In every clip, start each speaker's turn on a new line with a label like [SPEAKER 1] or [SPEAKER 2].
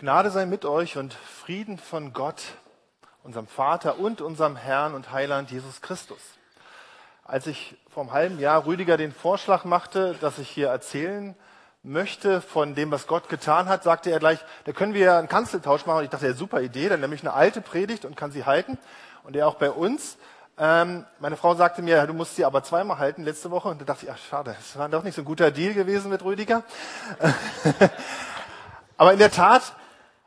[SPEAKER 1] Gnade sei mit euch und Frieden von Gott, unserem Vater und unserem Herrn und Heiland Jesus Christus. Als ich vor einem halben Jahr Rüdiger den Vorschlag machte, dass ich hier erzählen möchte von dem, was Gott getan hat, sagte er gleich, da können wir einen Kanzeltausch machen. Und ich dachte, ja, super Idee, dann nämlich eine alte Predigt und kann sie halten. Und er auch bei uns. Ähm, meine Frau sagte mir, du musst sie aber zweimal halten letzte Woche. Und da dachte ich, ach schade, das war doch nicht so ein guter Deal gewesen mit Rüdiger. aber in der Tat,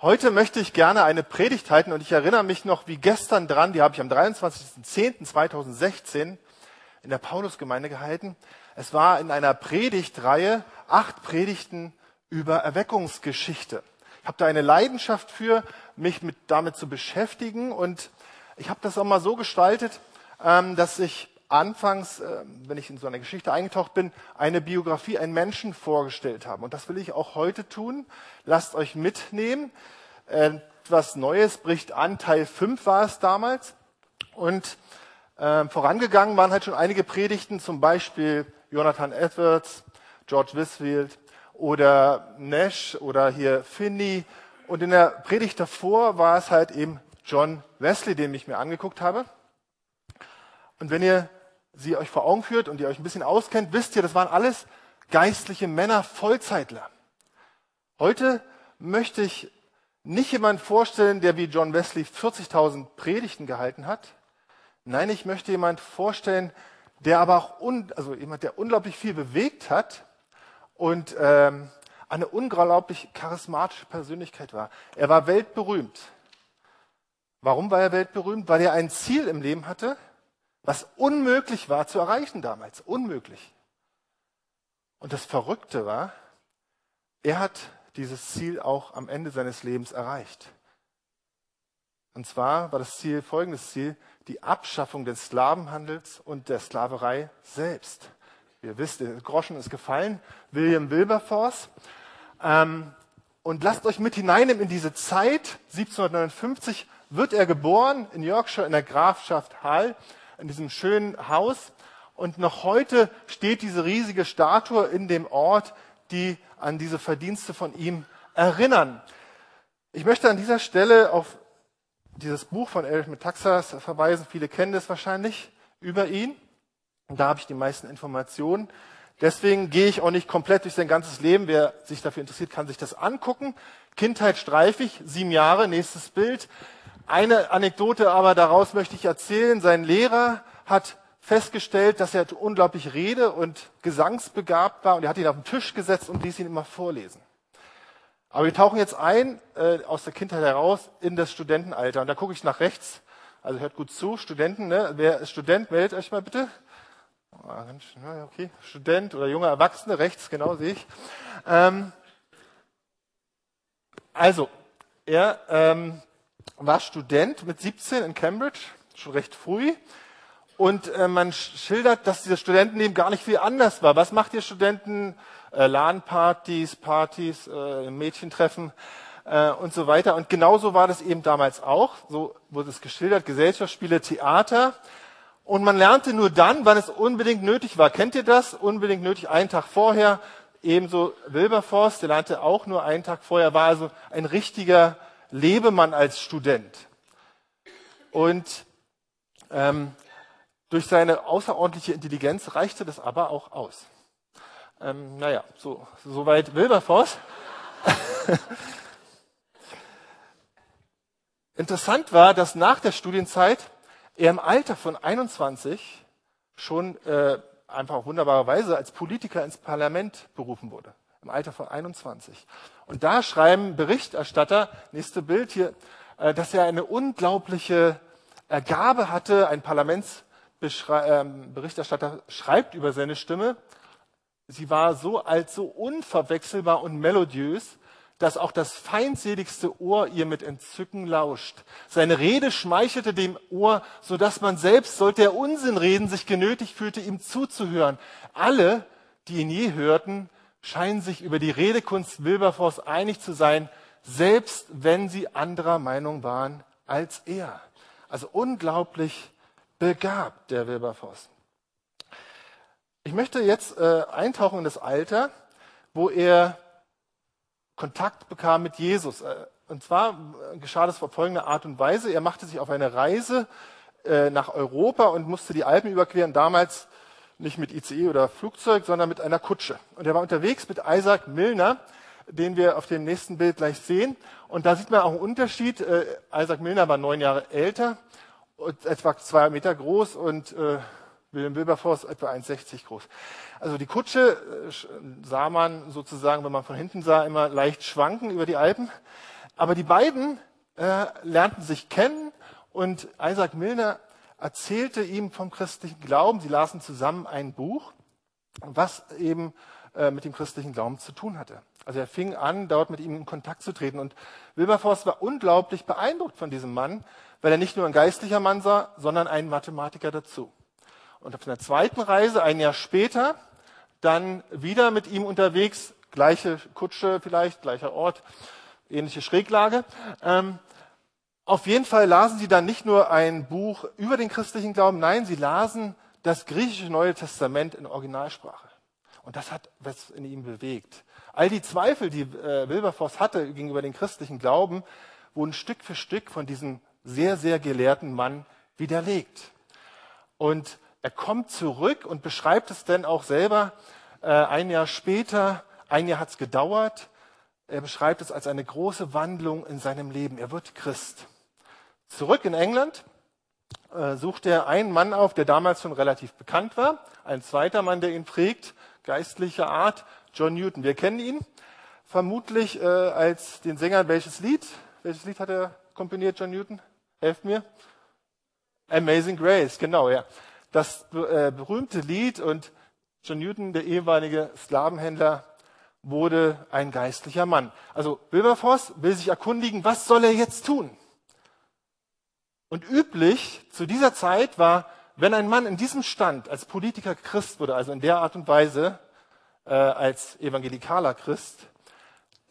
[SPEAKER 1] Heute möchte ich gerne eine Predigt halten und ich erinnere mich noch wie gestern dran, die habe ich am 23.10.2016 in der Paulusgemeinde gehalten. Es war in einer Predigtreihe, acht Predigten über Erweckungsgeschichte. Ich habe da eine Leidenschaft für, mich mit, damit zu beschäftigen und ich habe das auch mal so gestaltet, ähm, dass ich anfangs, äh, wenn ich in so eine Geschichte eingetaucht bin, eine Biografie, einen Menschen vorgestellt habe. Und das will ich auch heute tun. Lasst euch mitnehmen. Etwas Neues bricht an. Teil 5 war es damals. Und äh, vorangegangen waren halt schon einige Predigten, zum Beispiel Jonathan Edwards, George Wisfield oder Nash oder hier Finney. Und in der Predigt davor war es halt eben John Wesley, den ich mir angeguckt habe. Und wenn ihr sie euch vor Augen führt und ihr euch ein bisschen auskennt, wisst ihr, das waren alles geistliche Männer, Vollzeitler. Heute möchte ich nicht jemand vorstellen, der wie John Wesley 40.000 Predigten gehalten hat. Nein, ich möchte jemand vorstellen, der aber auch, un, also jemand, der unglaublich viel bewegt hat und ähm, eine unglaublich charismatische Persönlichkeit war. Er war weltberühmt. Warum war er weltberühmt? Weil er ein Ziel im Leben hatte, was unmöglich war zu erreichen damals. Unmöglich. Und das Verrückte war, er hat dieses Ziel auch am Ende seines Lebens erreicht. Und zwar war das Ziel folgendes Ziel, die Abschaffung des Sklavenhandels und der Sklaverei selbst. Ihr wisst, der Groschen ist gefallen, William Wilberforce. Ähm, und lasst euch mit hineinnehmen in diese Zeit. 1759 wird er geboren in Yorkshire in der Grafschaft Hall in diesem schönen Haus. Und noch heute steht diese riesige Statue in dem Ort, die an diese Verdienste von ihm erinnern. Ich möchte an dieser Stelle auf dieses Buch von Erich Metaxas verweisen. Viele kennen das wahrscheinlich über ihn. Und da habe ich die meisten Informationen. Deswegen gehe ich auch nicht komplett durch sein ganzes Leben. Wer sich dafür interessiert, kann sich das angucken. Kindheit streifig, sieben Jahre, nächstes Bild. Eine Anekdote aber daraus möchte ich erzählen. Sein Lehrer hat festgestellt, dass er unglaublich rede- und gesangsbegabt war und er hat ihn auf den Tisch gesetzt und ließ ihn immer vorlesen. Aber wir tauchen jetzt ein äh, aus der Kindheit heraus in das Studentenalter und da gucke ich nach rechts. Also hört gut zu, Studenten, ne? wer ist Student, meldet euch mal bitte. Ah, okay, Student oder junger Erwachsene, rechts, genau sehe ich. Ähm, also, er ähm, war Student mit 17 in Cambridge, schon recht früh. Und äh, man schildert, dass dieses Studentenleben gar nicht viel anders war. Was macht ihr Studenten? Äh, LAN-Partys, Partys, äh, Mädchentreffen äh, und so weiter. Und genauso war das eben damals auch. So wurde es geschildert. Gesellschaftsspiele, Theater. Und man lernte nur dann, wann es unbedingt nötig war. Kennt ihr das? Unbedingt nötig, einen Tag vorher. Ebenso Wilberforce, der lernte auch nur einen Tag vorher, war also ein richtiger Lebemann als Student. Und ähm, durch seine außerordentliche Intelligenz reichte das aber auch aus. Ähm, naja, so, soweit Wilberforce. Interessant war, dass nach der Studienzeit er im Alter von 21 schon äh, einfach wunderbarerweise als Politiker ins Parlament berufen wurde im Alter von 21. Und da schreiben Berichterstatter, nächste Bild hier, äh, dass er eine unglaubliche Gabe hatte. Ein Parlamentsberichterstatter ähm, schreibt über seine Stimme. Sie war so alt, so unverwechselbar und melodiös, dass auch das feindseligste Ohr ihr mit Entzücken lauscht. Seine Rede schmeichelte dem Ohr, so dass man selbst, sollte er Unsinn reden, sich genötigt fühlte, ihm zuzuhören. Alle, die ihn je hörten, scheinen sich über die Redekunst Wilberforce einig zu sein, selbst wenn sie anderer Meinung waren als er. Also unglaublich begabt, der Wilberforce. Ich möchte jetzt äh, eintauchen in das Alter, wo er Kontakt bekam mit Jesus. Äh, und zwar geschah das auf folgende Art und Weise. Er machte sich auf eine Reise äh, nach Europa und musste die Alpen überqueren. Damals nicht mit ICE oder Flugzeug, sondern mit einer Kutsche. Und er war unterwegs mit Isaac Milner, den wir auf dem nächsten Bild gleich sehen. Und da sieht man auch einen Unterschied. Äh, Isaac Milner war neun Jahre älter, und etwa zwei Meter groß und äh, Wilhelm Wilberforce etwa 1,60 groß. Also die Kutsche äh, sah man sozusagen, wenn man von hinten sah, immer leicht schwanken über die Alpen. Aber die beiden äh, lernten sich kennen und Isaac Milner erzählte ihm vom christlichen Glauben. Sie lasen zusammen ein Buch, was eben äh, mit dem christlichen Glauben zu tun hatte. Also er fing an, dort mit ihm in Kontakt zu treten. Und Wilberforce war unglaublich beeindruckt von diesem Mann, weil er nicht nur ein geistlicher Mann sah, sondern ein Mathematiker dazu. Und auf einer zweiten Reise, ein Jahr später, dann wieder mit ihm unterwegs, gleiche Kutsche vielleicht, gleicher Ort, ähnliche Schräglage. Ähm, auf jeden Fall lasen sie dann nicht nur ein Buch über den christlichen Glauben, nein, sie lasen das griechische Neue Testament in Originalsprache. Und das hat was in ihm bewegt. All die Zweifel, die äh, Wilberforce hatte gegenüber dem christlichen Glauben, wurden Stück für Stück von diesem sehr, sehr gelehrten Mann widerlegt. Und er kommt zurück und beschreibt es dann auch selber äh, ein Jahr später. Ein Jahr hat es gedauert. Er beschreibt es als eine große Wandlung in seinem Leben. Er wird Christ. Zurück in England äh, sucht er einen Mann auf, der damals schon relativ bekannt war. Ein zweiter Mann, der ihn prägt, geistlicher Art, John Newton. Wir kennen ihn vermutlich äh, als den Sänger. Welches Lied? Welches Lied hat er komponiert, John Newton? Helft mir. Amazing Grace, genau, ja. Das äh, berühmte Lied und John Newton, der ehemalige Sklavenhändler, wurde ein geistlicher Mann. Also Wilberforce will sich erkundigen, was soll er jetzt tun? Und üblich zu dieser Zeit war, wenn ein Mann in diesem Stand als Politiker Christ wurde, also in der Art und Weise äh, als evangelikaler Christ,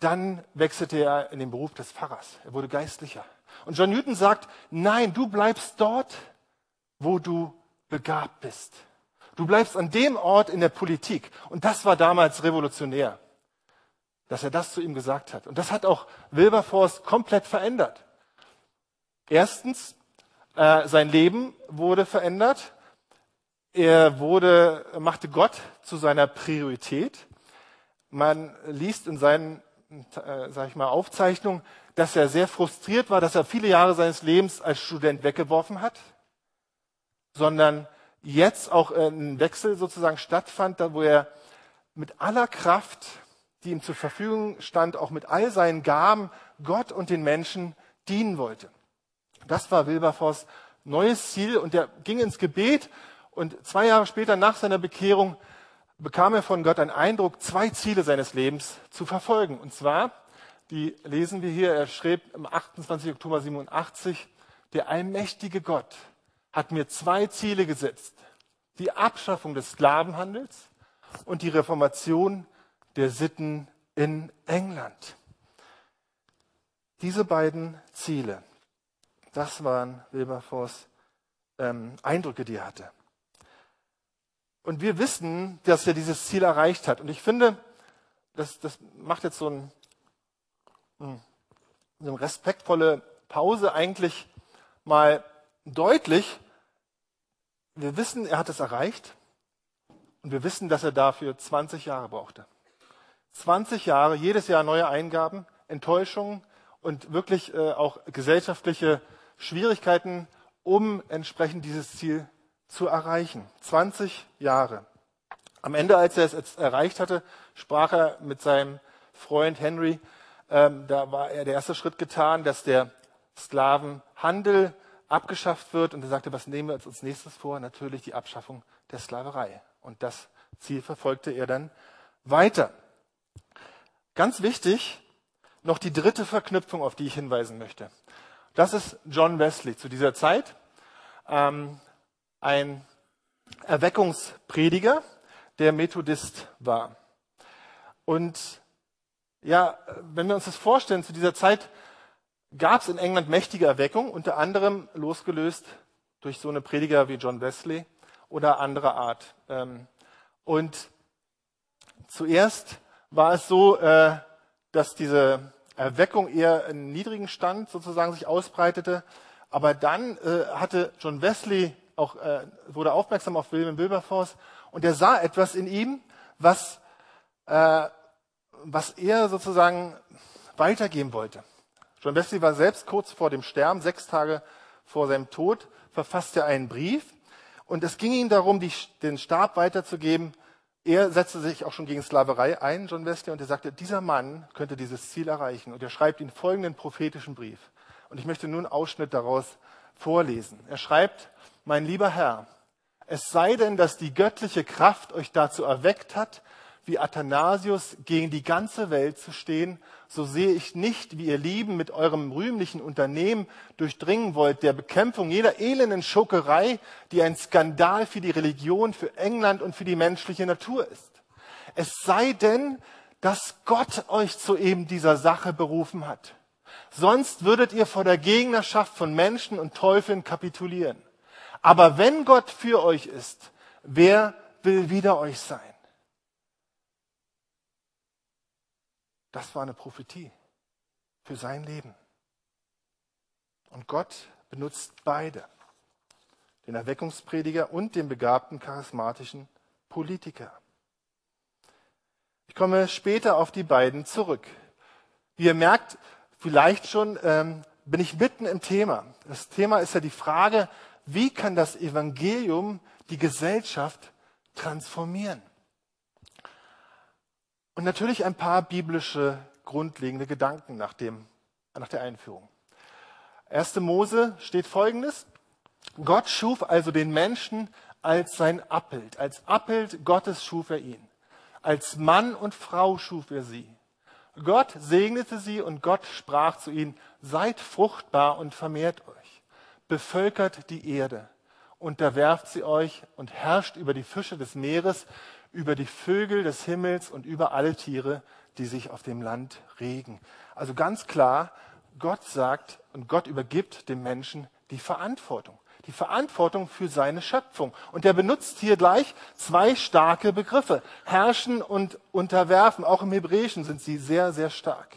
[SPEAKER 1] dann wechselte er in den Beruf des Pfarrers. Er wurde geistlicher. Und John Newton sagt, nein, du bleibst dort, wo du begabt bist. Du bleibst an dem Ort in der Politik. Und das war damals revolutionär, dass er das zu ihm gesagt hat. Und das hat auch Wilberforce komplett verändert. Erstens, äh, sein Leben wurde verändert. Er wurde, machte Gott zu seiner Priorität. Man liest in seinen, äh, sag ich mal, Aufzeichnungen, dass er sehr frustriert war, dass er viele Jahre seines Lebens als Student weggeworfen hat, sondern jetzt auch ein Wechsel sozusagen stattfand, wo er mit aller Kraft, die ihm zur Verfügung stand, auch mit all seinen Gaben Gott und den Menschen dienen wollte. Das war Wilberforce neues Ziel und er ging ins Gebet und zwei Jahre später nach seiner Bekehrung bekam er von Gott einen Eindruck, zwei Ziele seines Lebens zu verfolgen. Und zwar, die lesen wir hier, er schrieb am 28. Oktober 87, der allmächtige Gott hat mir zwei Ziele gesetzt. Die Abschaffung des Sklavenhandels und die Reformation der Sitten in England. Diese beiden Ziele das waren Wilberforce ähm, Eindrücke, die er hatte. Und wir wissen, dass er dieses Ziel erreicht hat. Und ich finde, das, das macht jetzt so, ein, hm, so eine respektvolle Pause eigentlich mal deutlich. Wir wissen, er hat es erreicht. Und wir wissen, dass er dafür 20 Jahre brauchte. 20 Jahre, jedes Jahr neue Eingaben, Enttäuschungen und wirklich äh, auch gesellschaftliche Schwierigkeiten, um entsprechend dieses Ziel zu erreichen. 20 Jahre. Am Ende, als er es erreicht hatte, sprach er mit seinem Freund Henry, ähm, da war er der erste Schritt getan, dass der Sklavenhandel abgeschafft wird. Und er sagte, was nehmen wir uns als nächstes vor? Natürlich die Abschaffung der Sklaverei. Und das Ziel verfolgte er dann weiter. Ganz wichtig, noch die dritte Verknüpfung, auf die ich hinweisen möchte. Das ist John Wesley zu dieser Zeit, ähm, ein Erweckungsprediger, der Methodist war. Und ja, wenn wir uns das vorstellen, zu dieser Zeit gab es in England mächtige Erweckung, unter anderem losgelöst durch so eine Prediger wie John Wesley oder anderer Art. Ähm, und zuerst war es so, äh, dass diese Erweckung eher einen niedrigen Stand sozusagen sich ausbreitete. Aber dann äh, hatte John Wesley auch, äh, wurde aufmerksam auf William Wilberforce und er sah etwas in ihm, was, äh, was er sozusagen weitergeben wollte. John Wesley war selbst kurz vor dem Sterben, sechs Tage vor seinem Tod, verfasste er einen Brief und es ging ihm darum, die, den Stab weiterzugeben. Er setzte sich auch schon gegen Sklaverei ein, John Wesley, und er sagte, dieser Mann könnte dieses Ziel erreichen. Und er schreibt ihn folgenden prophetischen Brief. Und ich möchte nun einen Ausschnitt daraus vorlesen. Er schreibt, mein lieber Herr, es sei denn, dass die göttliche Kraft euch dazu erweckt hat, wie Athanasius gegen die ganze Welt zu stehen, so sehe ich nicht, wie ihr Lieben mit eurem rühmlichen Unternehmen durchdringen wollt, der Bekämpfung jeder elenden Schokerei, die ein Skandal für die Religion, für England und für die menschliche Natur ist. Es sei denn, dass Gott euch zu eben dieser Sache berufen hat. Sonst würdet ihr vor der Gegnerschaft von Menschen und Teufeln kapitulieren. Aber wenn Gott für euch ist, wer will wider euch sein? Das war eine Prophetie für sein Leben. Und Gott benutzt beide, den Erweckungsprediger und den begabten charismatischen Politiker. Ich komme später auf die beiden zurück. Wie ihr merkt, vielleicht schon ähm, bin ich mitten im Thema. Das Thema ist ja die Frage, wie kann das Evangelium die Gesellschaft transformieren? Und natürlich ein paar biblische grundlegende Gedanken nach, dem, nach der Einführung. 1. Mose steht folgendes. Gott schuf also den Menschen als sein Abbild. Als Abbild Gottes schuf er ihn. Als Mann und Frau schuf er sie. Gott segnete sie und Gott sprach zu ihnen, seid fruchtbar und vermehrt euch, bevölkert die Erde, unterwerft sie euch und herrscht über die Fische des Meeres, über die Vögel des Himmels und über alle Tiere, die sich auf dem Land regen. Also ganz klar, Gott sagt und Gott übergibt dem Menschen die Verantwortung. Die Verantwortung für seine Schöpfung. Und er benutzt hier gleich zwei starke Begriffe. Herrschen und unterwerfen. Auch im Hebräischen sind sie sehr, sehr stark.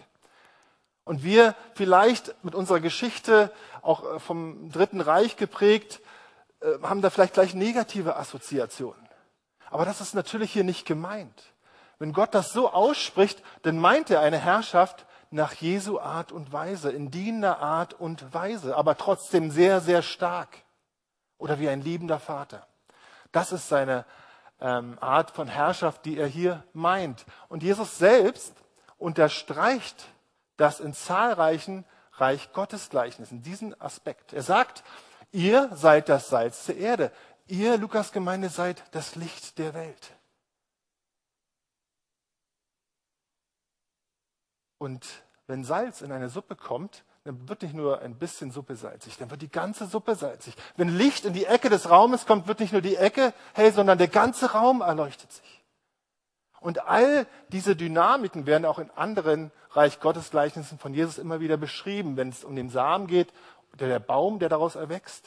[SPEAKER 1] Und wir vielleicht mit unserer Geschichte, auch vom Dritten Reich geprägt, äh, haben da vielleicht gleich negative Assoziationen. Aber das ist natürlich hier nicht gemeint. Wenn Gott das so ausspricht, dann meint er eine Herrschaft nach Jesu Art und Weise, in dienender Art und Weise, aber trotzdem sehr, sehr stark. Oder wie ein liebender Vater. Das ist seine ähm, Art von Herrschaft, die er hier meint. Und Jesus selbst unterstreicht das in zahlreichen Reich Gottes Gleichnissen, diesen Aspekt. Er sagt, ihr seid das Salz der Erde. Ihr, Lukas-Gemeinde, seid das Licht der Welt. Und wenn Salz in eine Suppe kommt, dann wird nicht nur ein bisschen Suppe salzig, dann wird die ganze Suppe salzig. Wenn Licht in die Ecke des Raumes kommt, wird nicht nur die Ecke hell, sondern der ganze Raum erleuchtet sich. Und all diese Dynamiken werden auch in anderen Reich Gottes Gleichnissen von Jesus immer wieder beschrieben, wenn es um den Samen geht, oder der Baum, der daraus erwächst,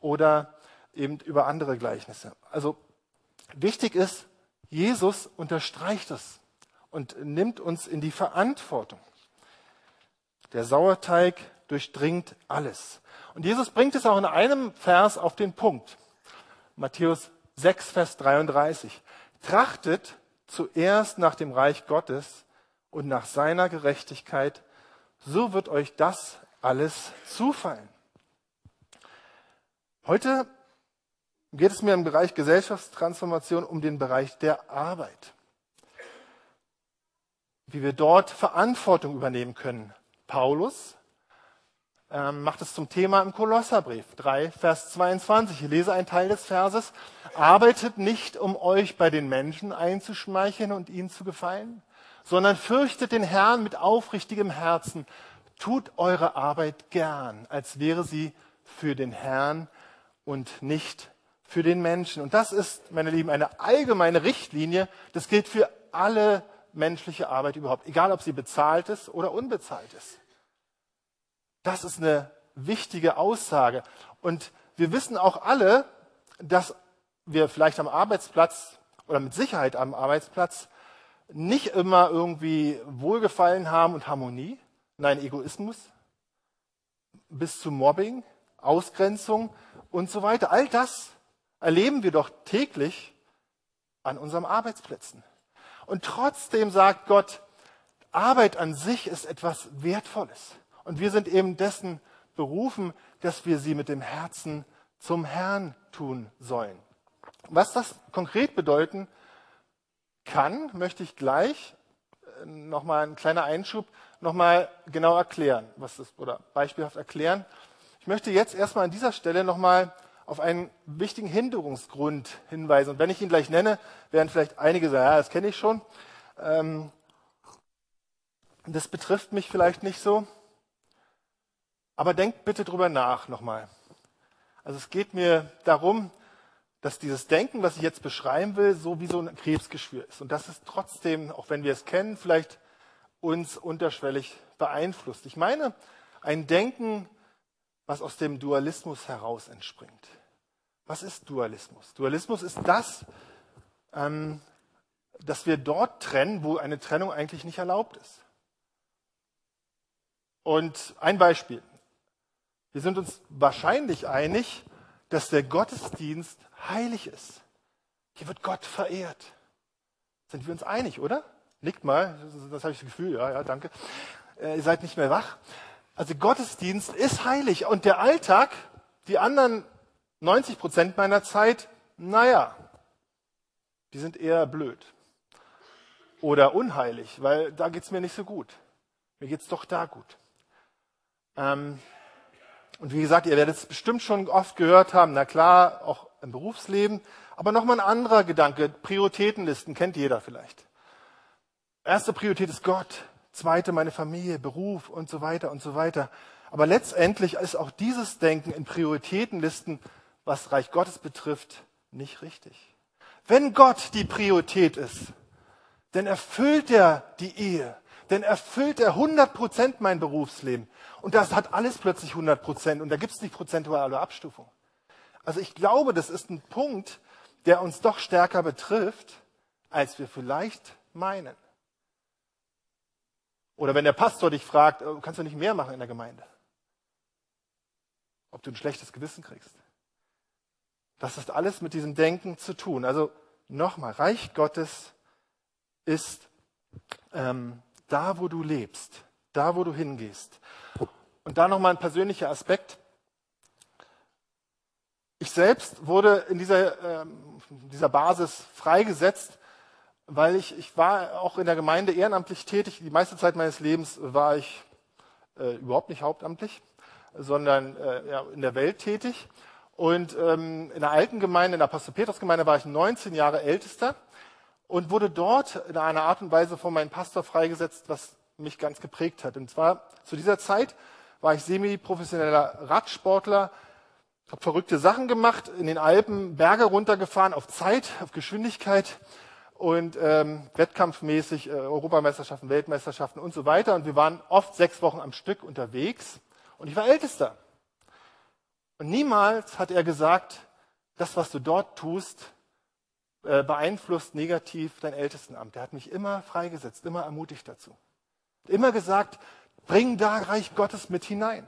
[SPEAKER 1] oder eben über andere Gleichnisse. Also wichtig ist, Jesus unterstreicht es und nimmt uns in die Verantwortung. Der Sauerteig durchdringt alles. Und Jesus bringt es auch in einem Vers auf den Punkt. Matthäus 6, Vers 33. Trachtet zuerst nach dem Reich Gottes und nach seiner Gerechtigkeit, so wird euch das alles zufallen. Heute geht es mir im Bereich Gesellschaftstransformation um den Bereich der Arbeit. Wie wir dort Verantwortung übernehmen können. Paulus ähm, macht es zum Thema im Kolosserbrief 3, Vers 22. Ich lese einen Teil des Verses. Arbeitet nicht, um euch bei den Menschen einzuschmeicheln und ihnen zu gefallen, sondern fürchtet den Herrn mit aufrichtigem Herzen. Tut eure Arbeit gern, als wäre sie für den Herrn und nicht für den Menschen. Und das ist, meine Lieben, eine allgemeine Richtlinie. Das gilt für alle menschliche Arbeit überhaupt, egal ob sie bezahlt ist oder unbezahlt ist. Das ist eine wichtige Aussage. Und wir wissen auch alle, dass wir vielleicht am Arbeitsplatz oder mit Sicherheit am Arbeitsplatz nicht immer irgendwie Wohlgefallen haben und Harmonie. Nein, Egoismus bis zu Mobbing, Ausgrenzung und so weiter. All das erleben wir doch täglich an unseren Arbeitsplätzen. Und trotzdem sagt Gott, Arbeit an sich ist etwas Wertvolles. Und wir sind eben dessen berufen, dass wir sie mit dem Herzen zum Herrn tun sollen. Was das konkret bedeuten kann, möchte ich gleich äh, nochmal ein kleiner Einschub nochmal genau erklären, was das, oder beispielhaft erklären. Ich möchte jetzt erstmal an dieser Stelle nochmal auf einen wichtigen Hinderungsgrund hinweisen. Und wenn ich ihn gleich nenne, werden vielleicht einige sagen, ja, das kenne ich schon. Ähm, das betrifft mich vielleicht nicht so. Aber denkt bitte drüber nach nochmal. Also es geht mir darum, dass dieses Denken, was ich jetzt beschreiben will, so wie so ein Krebsgeschwür ist. Und das ist trotzdem, auch wenn wir es kennen, vielleicht uns unterschwellig beeinflusst. Ich meine, ein Denken, was aus dem Dualismus heraus entspringt. Was ist Dualismus? Dualismus ist das, ähm, dass wir dort trennen, wo eine Trennung eigentlich nicht erlaubt ist. Und ein Beispiel. Wir sind uns wahrscheinlich einig, dass der Gottesdienst heilig ist. Hier wird Gott verehrt. Sind wir uns einig, oder? Nickt mal, das, habe ich das Gefühl, ja, ja, danke. Äh, ihr seid nicht mehr wach. Also Gottesdienst ist heilig und der Alltag, die anderen 90 Prozent meiner Zeit, naja, die sind eher blöd oder unheilig, weil da geht's mir nicht so gut. Mir geht's doch da gut. Ähm, und wie gesagt, ihr werdet es bestimmt schon oft gehört haben, na klar, auch im Berufsleben. Aber nochmal ein anderer Gedanke, Prioritätenlisten, kennt jeder vielleicht. Erste Priorität ist Gott, zweite meine Familie, Beruf und so weiter und so weiter. Aber letztendlich ist auch dieses Denken in Prioritätenlisten, was Reich Gottes betrifft, nicht richtig. Wenn Gott die Priorität ist, dann erfüllt er die Ehe, denn erfüllt er 100 Prozent mein Berufsleben. Und das hat alles plötzlich 100 Prozent und da gibt es nicht prozentuale Abstufung. Also ich glaube, das ist ein Punkt, der uns doch stärker betrifft, als wir vielleicht meinen. Oder wenn der Pastor dich fragt, oh, kannst du nicht mehr machen in der Gemeinde? Ob du ein schlechtes Gewissen kriegst. Das ist alles mit diesem Denken zu tun. Also nochmal, Reich Gottes ist ähm, da, wo du lebst, da, wo du hingehst. Und da nochmal ein persönlicher Aspekt. Ich selbst wurde in dieser, ähm, dieser Basis freigesetzt, weil ich, ich war auch in der Gemeinde ehrenamtlich tätig. Die meiste Zeit meines Lebens war ich äh, überhaupt nicht hauptamtlich, sondern äh, ja, in der Welt tätig. Und ähm, in der alten Gemeinde, in der Apostel Petrus Gemeinde, war ich 19 Jahre ältester und wurde dort in einer Art und Weise von meinem Pastor freigesetzt, was mich ganz geprägt hat. Und zwar zu dieser Zeit war ich semi-professioneller Radsportler, habe verrückte Sachen gemacht, in den Alpen Berge runtergefahren, auf Zeit, auf Geschwindigkeit und ähm, wettkampfmäßig äh, Europameisterschaften, Weltmeisterschaften und so weiter. Und wir waren oft sechs Wochen am Stück unterwegs und ich war Ältester. Und niemals hat er gesagt, das, was du dort tust, äh, beeinflusst negativ dein Ältestenamt. Er hat mich immer freigesetzt, immer ermutigt dazu. Immer gesagt, bring da Reich Gottes mit hinein.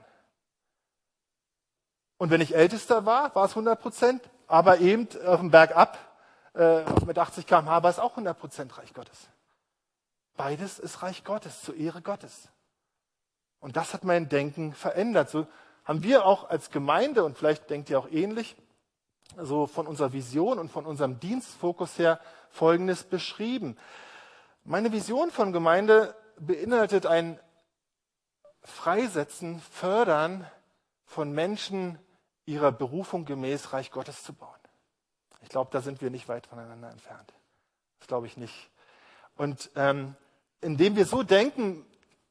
[SPEAKER 1] Und wenn ich Ältester war, war es 100 Prozent, aber eben auf dem Berg ab, äh, mit 80 km/h war es auch 100 Prozent Reich Gottes. Beides ist Reich Gottes, zur Ehre Gottes. Und das hat mein Denken verändert. So haben wir auch als Gemeinde, und vielleicht denkt ihr auch ähnlich, so von unserer Vision und von unserem Dienstfokus her Folgendes beschrieben. Meine Vision von Gemeinde beinhaltet ein Freisetzen, Fördern von Menschen, ihrer Berufung gemäß Reich Gottes zu bauen. Ich glaube, da sind wir nicht weit voneinander entfernt. Das glaube ich nicht. Und ähm, indem wir so denken,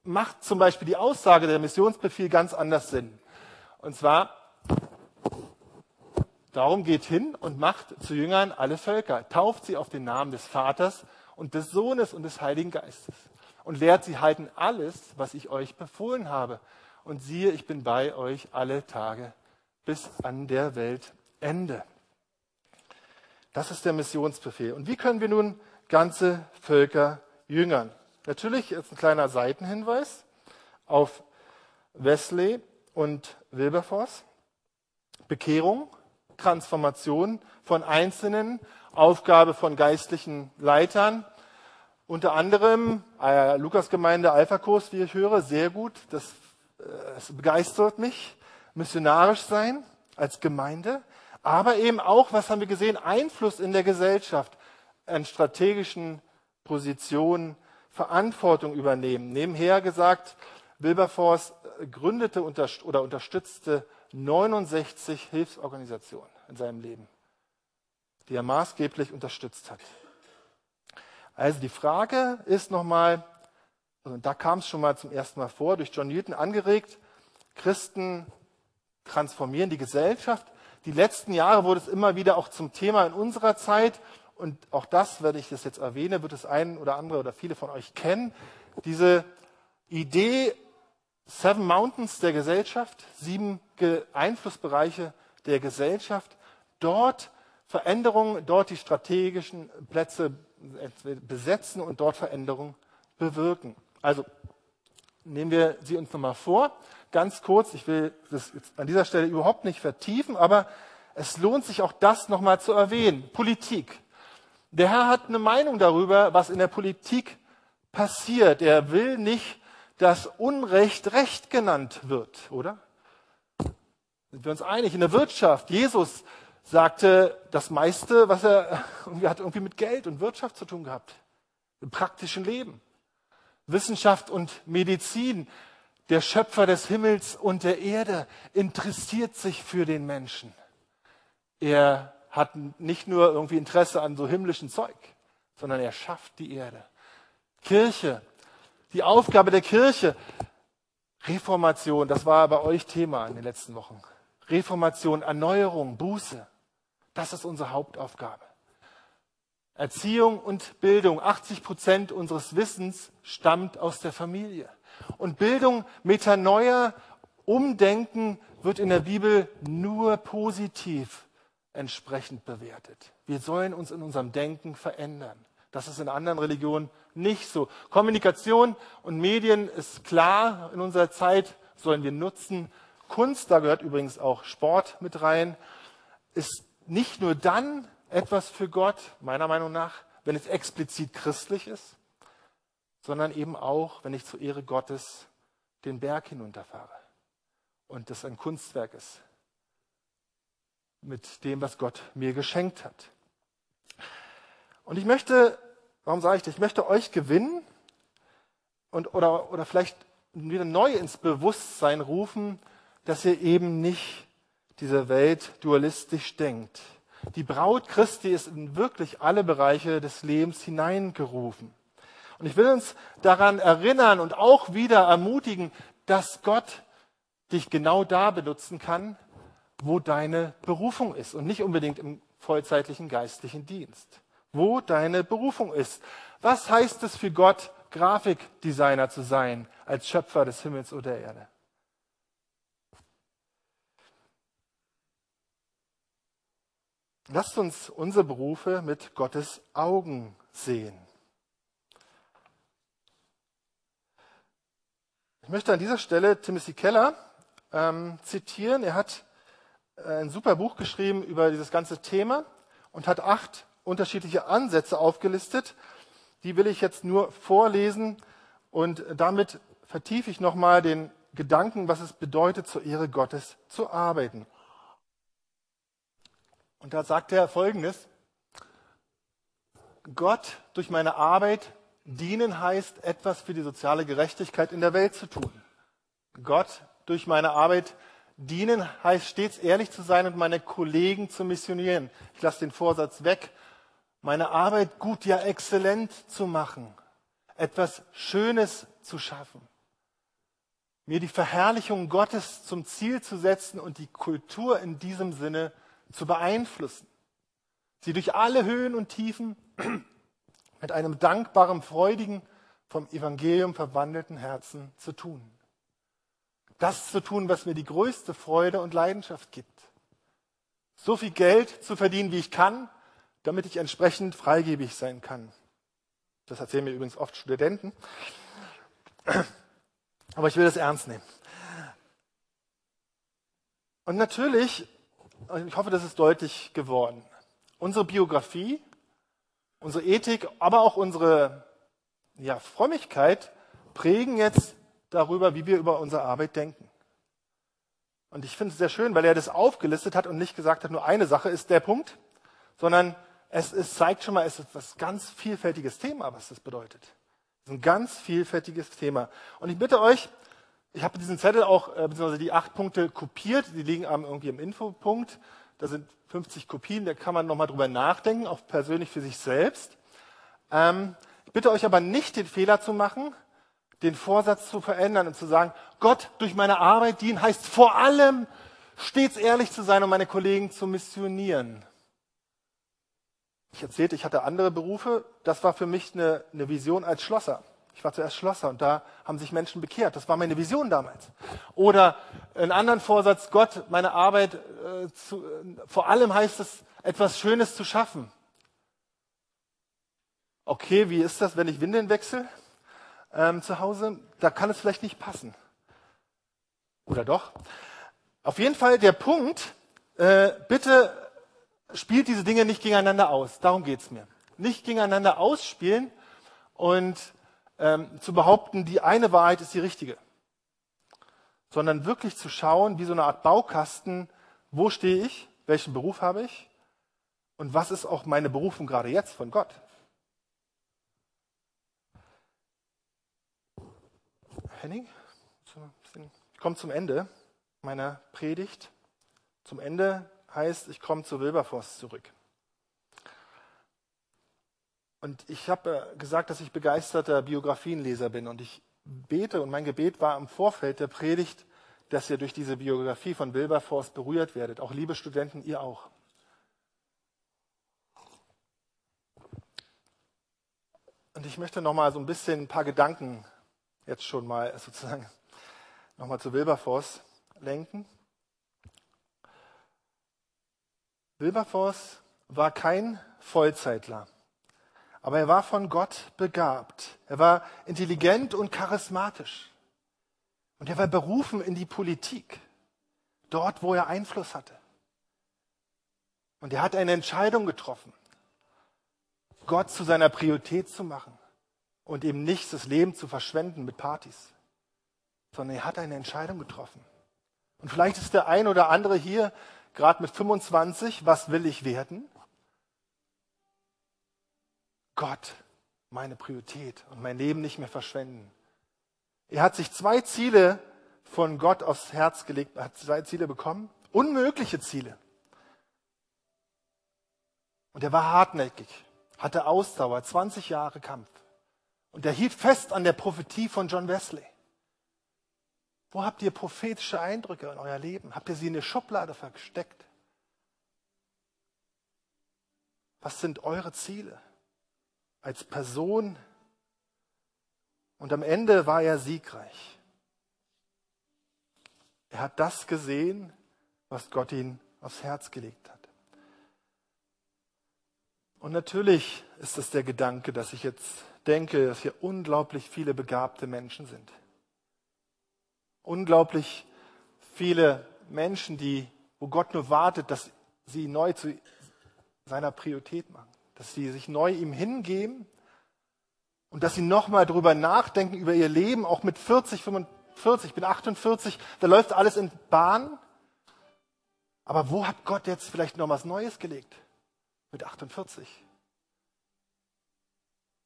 [SPEAKER 1] macht zum Beispiel die Aussage der Missionsbefehl ganz anders Sinn. Und zwar, Darum geht hin und macht zu Jüngern alle Völker, tauft sie auf den Namen des Vaters und des Sohnes und des Heiligen Geistes und lehrt sie halten alles, was ich euch befohlen habe. Und siehe, ich bin bei euch alle Tage bis an der Weltende. Das ist der Missionsbefehl. Und wie können wir nun ganze Völker Jüngern. Natürlich ist ein kleiner Seitenhinweis auf Wesley und Wilberforce. Bekehrung, Transformation von Einzelnen, Aufgabe von geistlichen Leitern. Unter anderem äh, Lukas-Gemeinde Alpha-Kurs, wie ich höre, sehr gut. Das, äh, das begeistert mich. Missionarisch sein als Gemeinde. Aber eben auch, was haben wir gesehen, Einfluss in der Gesellschaft, an strategischen Positionen, Verantwortung übernehmen. Nebenher gesagt, Wilberforce gründete oder unterstützte 69 Hilfsorganisationen in seinem Leben, die er maßgeblich unterstützt hat. Also die Frage ist nochmal, und da kam es schon mal zum ersten Mal vor, durch John Newton angeregt, Christen transformieren die Gesellschaft. Die letzten Jahre wurde es immer wieder auch zum Thema in unserer Zeit. Und auch das, wenn ich das jetzt erwähne, wird es ein oder andere oder viele von euch kennen. Diese Idee, Seven Mountains der Gesellschaft, sieben Einflussbereiche der Gesellschaft, dort Veränderungen, dort die strategischen Plätze besetzen und dort Veränderungen bewirken. Also nehmen wir sie uns nochmal vor. Ganz kurz, ich will das jetzt an dieser Stelle überhaupt nicht vertiefen, aber es lohnt sich auch das nochmal zu erwähnen. Politik. Der Herr hat eine Meinung darüber, was in der Politik passiert. Er will nicht, dass Unrecht Recht genannt wird, oder? Sind wir uns einig? In der Wirtschaft, Jesus sagte, das meiste, was er irgendwie hat, irgendwie mit Geld und Wirtschaft zu tun gehabt. Im praktischen Leben. Wissenschaft und Medizin. Der Schöpfer des Himmels und der Erde interessiert sich für den Menschen. Er hat nicht nur irgendwie Interesse an so himmlischen Zeug, sondern er schafft die Erde. Kirche, die Aufgabe der Kirche, Reformation, das war bei euch Thema in den letzten Wochen. Reformation, Erneuerung, Buße, das ist unsere Hauptaufgabe. Erziehung und Bildung, 80 Prozent unseres Wissens stammt aus der Familie. Und Bildung, Metanoia, Umdenken wird in der Bibel nur positiv entsprechend bewertet. Wir sollen uns in unserem Denken verändern. Das ist in anderen Religionen nicht so. Kommunikation und Medien ist klar in unserer Zeit, sollen wir nutzen. Kunst, da gehört übrigens auch Sport mit rein, ist nicht nur dann etwas für Gott, meiner Meinung nach, wenn es explizit christlich ist, sondern eben auch, wenn ich zur Ehre Gottes den Berg hinunterfahre und das ein Kunstwerk ist, mit dem, was Gott mir geschenkt hat. Und ich möchte, warum sage ich das? Ich möchte euch gewinnen und, oder, oder vielleicht wieder neu ins Bewusstsein rufen, dass ihr eben nicht diese Welt dualistisch denkt. Die Braut Christi ist in wirklich alle Bereiche des Lebens hineingerufen. Und ich will uns daran erinnern und auch wieder ermutigen, dass Gott dich genau da benutzen kann, wo deine Berufung ist und nicht unbedingt im vollzeitlichen geistlichen Dienst. Wo deine Berufung ist. Was heißt es für Gott, Grafikdesigner zu sein, als Schöpfer des Himmels oder der Erde? Lasst uns unsere Berufe mit Gottes Augen sehen. Ich möchte an dieser Stelle Timothy Keller ähm, zitieren. Er hat äh, ein super Buch geschrieben über dieses ganze Thema und hat acht unterschiedliche Ansätze aufgelistet. Die will ich jetzt nur vorlesen und damit vertiefe ich nochmal den Gedanken, was es bedeutet, zur Ehre Gottes zu arbeiten. Und da sagt er Folgendes. Gott durch meine Arbeit dienen heißt, etwas für die soziale Gerechtigkeit in der Welt zu tun. Gott durch meine Arbeit Dienen heißt stets ehrlich zu sein und meine Kollegen zu missionieren. Ich lasse den Vorsatz weg. Meine Arbeit gut, ja exzellent zu machen. Etwas Schönes zu schaffen. Mir die Verherrlichung Gottes zum Ziel zu setzen und die Kultur in diesem Sinne zu beeinflussen. Sie durch alle Höhen und Tiefen mit einem dankbaren, freudigen, vom Evangelium verwandelten Herzen zu tun das zu tun, was mir die größte Freude und Leidenschaft gibt. So viel Geld zu verdienen, wie ich kann, damit ich entsprechend freigebig sein kann. Das erzählen mir übrigens oft Studenten. Aber ich will das ernst nehmen. Und natürlich, ich hoffe, das ist deutlich geworden, unsere Biografie, unsere Ethik, aber auch unsere ja, Frömmigkeit prägen jetzt darüber, wie wir über unsere Arbeit denken. Und ich finde es sehr schön, weil er das aufgelistet hat und nicht gesagt hat, nur eine Sache ist der Punkt, sondern es, es zeigt schon mal, es ist was ganz vielfältiges Thema, was das bedeutet. Es ist ein ganz vielfältiges Thema. Und ich bitte euch, ich habe diesen Zettel auch, äh, beziehungsweise die acht Punkte kopiert, die liegen irgendwie im Infopunkt. Da sind 50 Kopien, da kann man nochmal drüber nachdenken, auch persönlich für sich selbst. Ähm, ich bitte euch aber nicht den Fehler zu machen, den Vorsatz zu verändern und zu sagen, Gott durch meine Arbeit dienen heißt vor allem stets ehrlich zu sein und meine Kollegen zu missionieren. Ich erzählte, ich hatte andere Berufe. Das war für mich eine, eine Vision als Schlosser. Ich war zuerst Schlosser und da haben sich Menschen bekehrt. Das war meine Vision damals. Oder einen anderen Vorsatz, Gott, meine Arbeit, äh, zu, äh, vor allem heißt es, etwas Schönes zu schaffen. Okay, wie ist das, wenn ich Windeln wechsle ähm, zu Hause? Da kann es vielleicht nicht passen. Oder doch? Auf jeden Fall der Punkt, äh, bitte spielt diese Dinge nicht gegeneinander aus. Darum geht's mir. Nicht gegeneinander ausspielen und ähm, zu behaupten, die eine Wahrheit ist die richtige. Sondern wirklich zu schauen, wie so eine Art Baukasten, wo stehe ich, welchen Beruf habe ich und was ist auch meine Berufung gerade jetzt von Gott. Henning, ich komme zum Ende meiner Predigt. Zum Ende heißt, ich komme zu Wilberforce zurück. Und ich habe äh, gesagt, dass ich begeisterter Biografienleser bin. Und ich bete, und mein Gebet war im Vorfeld der Predigt, dass ihr durch diese Biografie von Wilberforce berührt werdet. Auch liebe Studenten, ihr auch. Und ich möchte noch mal so ein bisschen ein paar Gedanken jetzt schon mal sozusagen noch mal zu Wilberforce lenken. Wilberforce war kein Vollzeitler, aber er war von Gott begabt. Er war intelligent und charismatisch. Und er war berufen in die Politik, dort, wo er Einfluss hatte. Und er hat eine Entscheidung getroffen, Gott zu seiner Priorität zu machen und eben nicht das Leben zu verschwenden mit Partys, sondern er hat eine Entscheidung getroffen. Und vielleicht ist der ein oder andere hier gerade mit 25, was will ich werden? Gott, meine Priorität und mein Leben nicht mehr verschwenden. Er hat sich zwei Ziele von Gott aufs Herz gelegt, hat zwei Ziele bekommen, unmögliche Ziele. Und er war hartnäckig, hatte Ausdauer, 20 Jahre Kampf. Und er hielt fest an der Prophetie von John Wesley. Wo habt ihr prophetische Eindrücke in euer Leben? Habt ihr sie in eine Schublade versteckt? Was sind eure Ziele als Person? Und am Ende war er siegreich. Er hat das gesehen, was Gott ihn aufs Herz gelegt hat. Und natürlich ist es der Gedanke, dass ich jetzt denke, dass hier unglaublich viele begabte Menschen sind unglaublich viele Menschen, die, wo Gott nur wartet, dass sie neu zu seiner Priorität machen, dass sie sich neu ihm hingeben und dass sie nochmal drüber nachdenken, über ihr Leben, auch mit 40, 45, ich bin 48, da läuft alles in Bahn. Aber wo hat Gott jetzt vielleicht noch was Neues gelegt mit 48?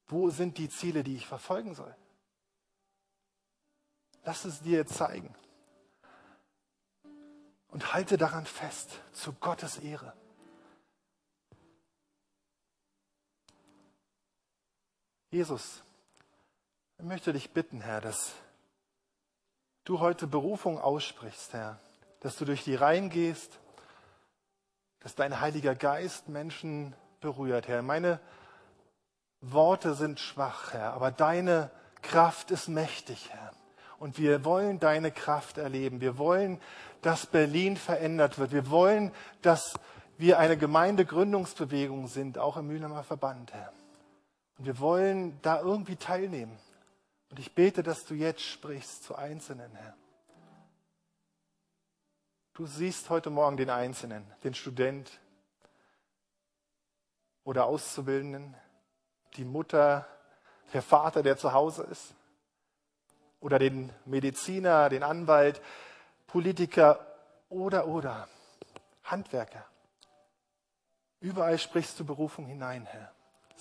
[SPEAKER 1] Wo sind die Ziele, die ich verfolgen soll? Lass es dir zeigen. Und halte daran fest, zu Gottes Ehre. Jesus, ich möchte dich bitten, Herr, dass du heute Berufung aussprichst, Herr, dass du durch die Reihen gehst, dass dein Heiliger Geist Menschen berührt, Herr. Meine Worte sind schwach, Herr, aber deine Kraft ist mächtig, Herr. Und wir wollen deine Kraft erleben. Wir wollen, dass Berlin verändert wird. Wir wollen, dass wir eine Gemeindegründungsbewegung sind, auch im Mühlheimer Verband, Herr. Und wir wollen da irgendwie teilnehmen. Und ich bete, dass du jetzt sprichst zu Einzelnen, Herr. Du siehst heute Morgen den Einzelnen, den Student oder Auszubildenden, die Mutter, der Vater, der zu Hause ist, oder den Mediziner, den Anwalt, Politiker oder, oder, Handwerker. Überall sprichst du Berufung hinein, Herr.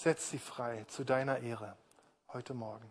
[SPEAKER 1] Setz sie frei zu deiner Ehre heute Morgen.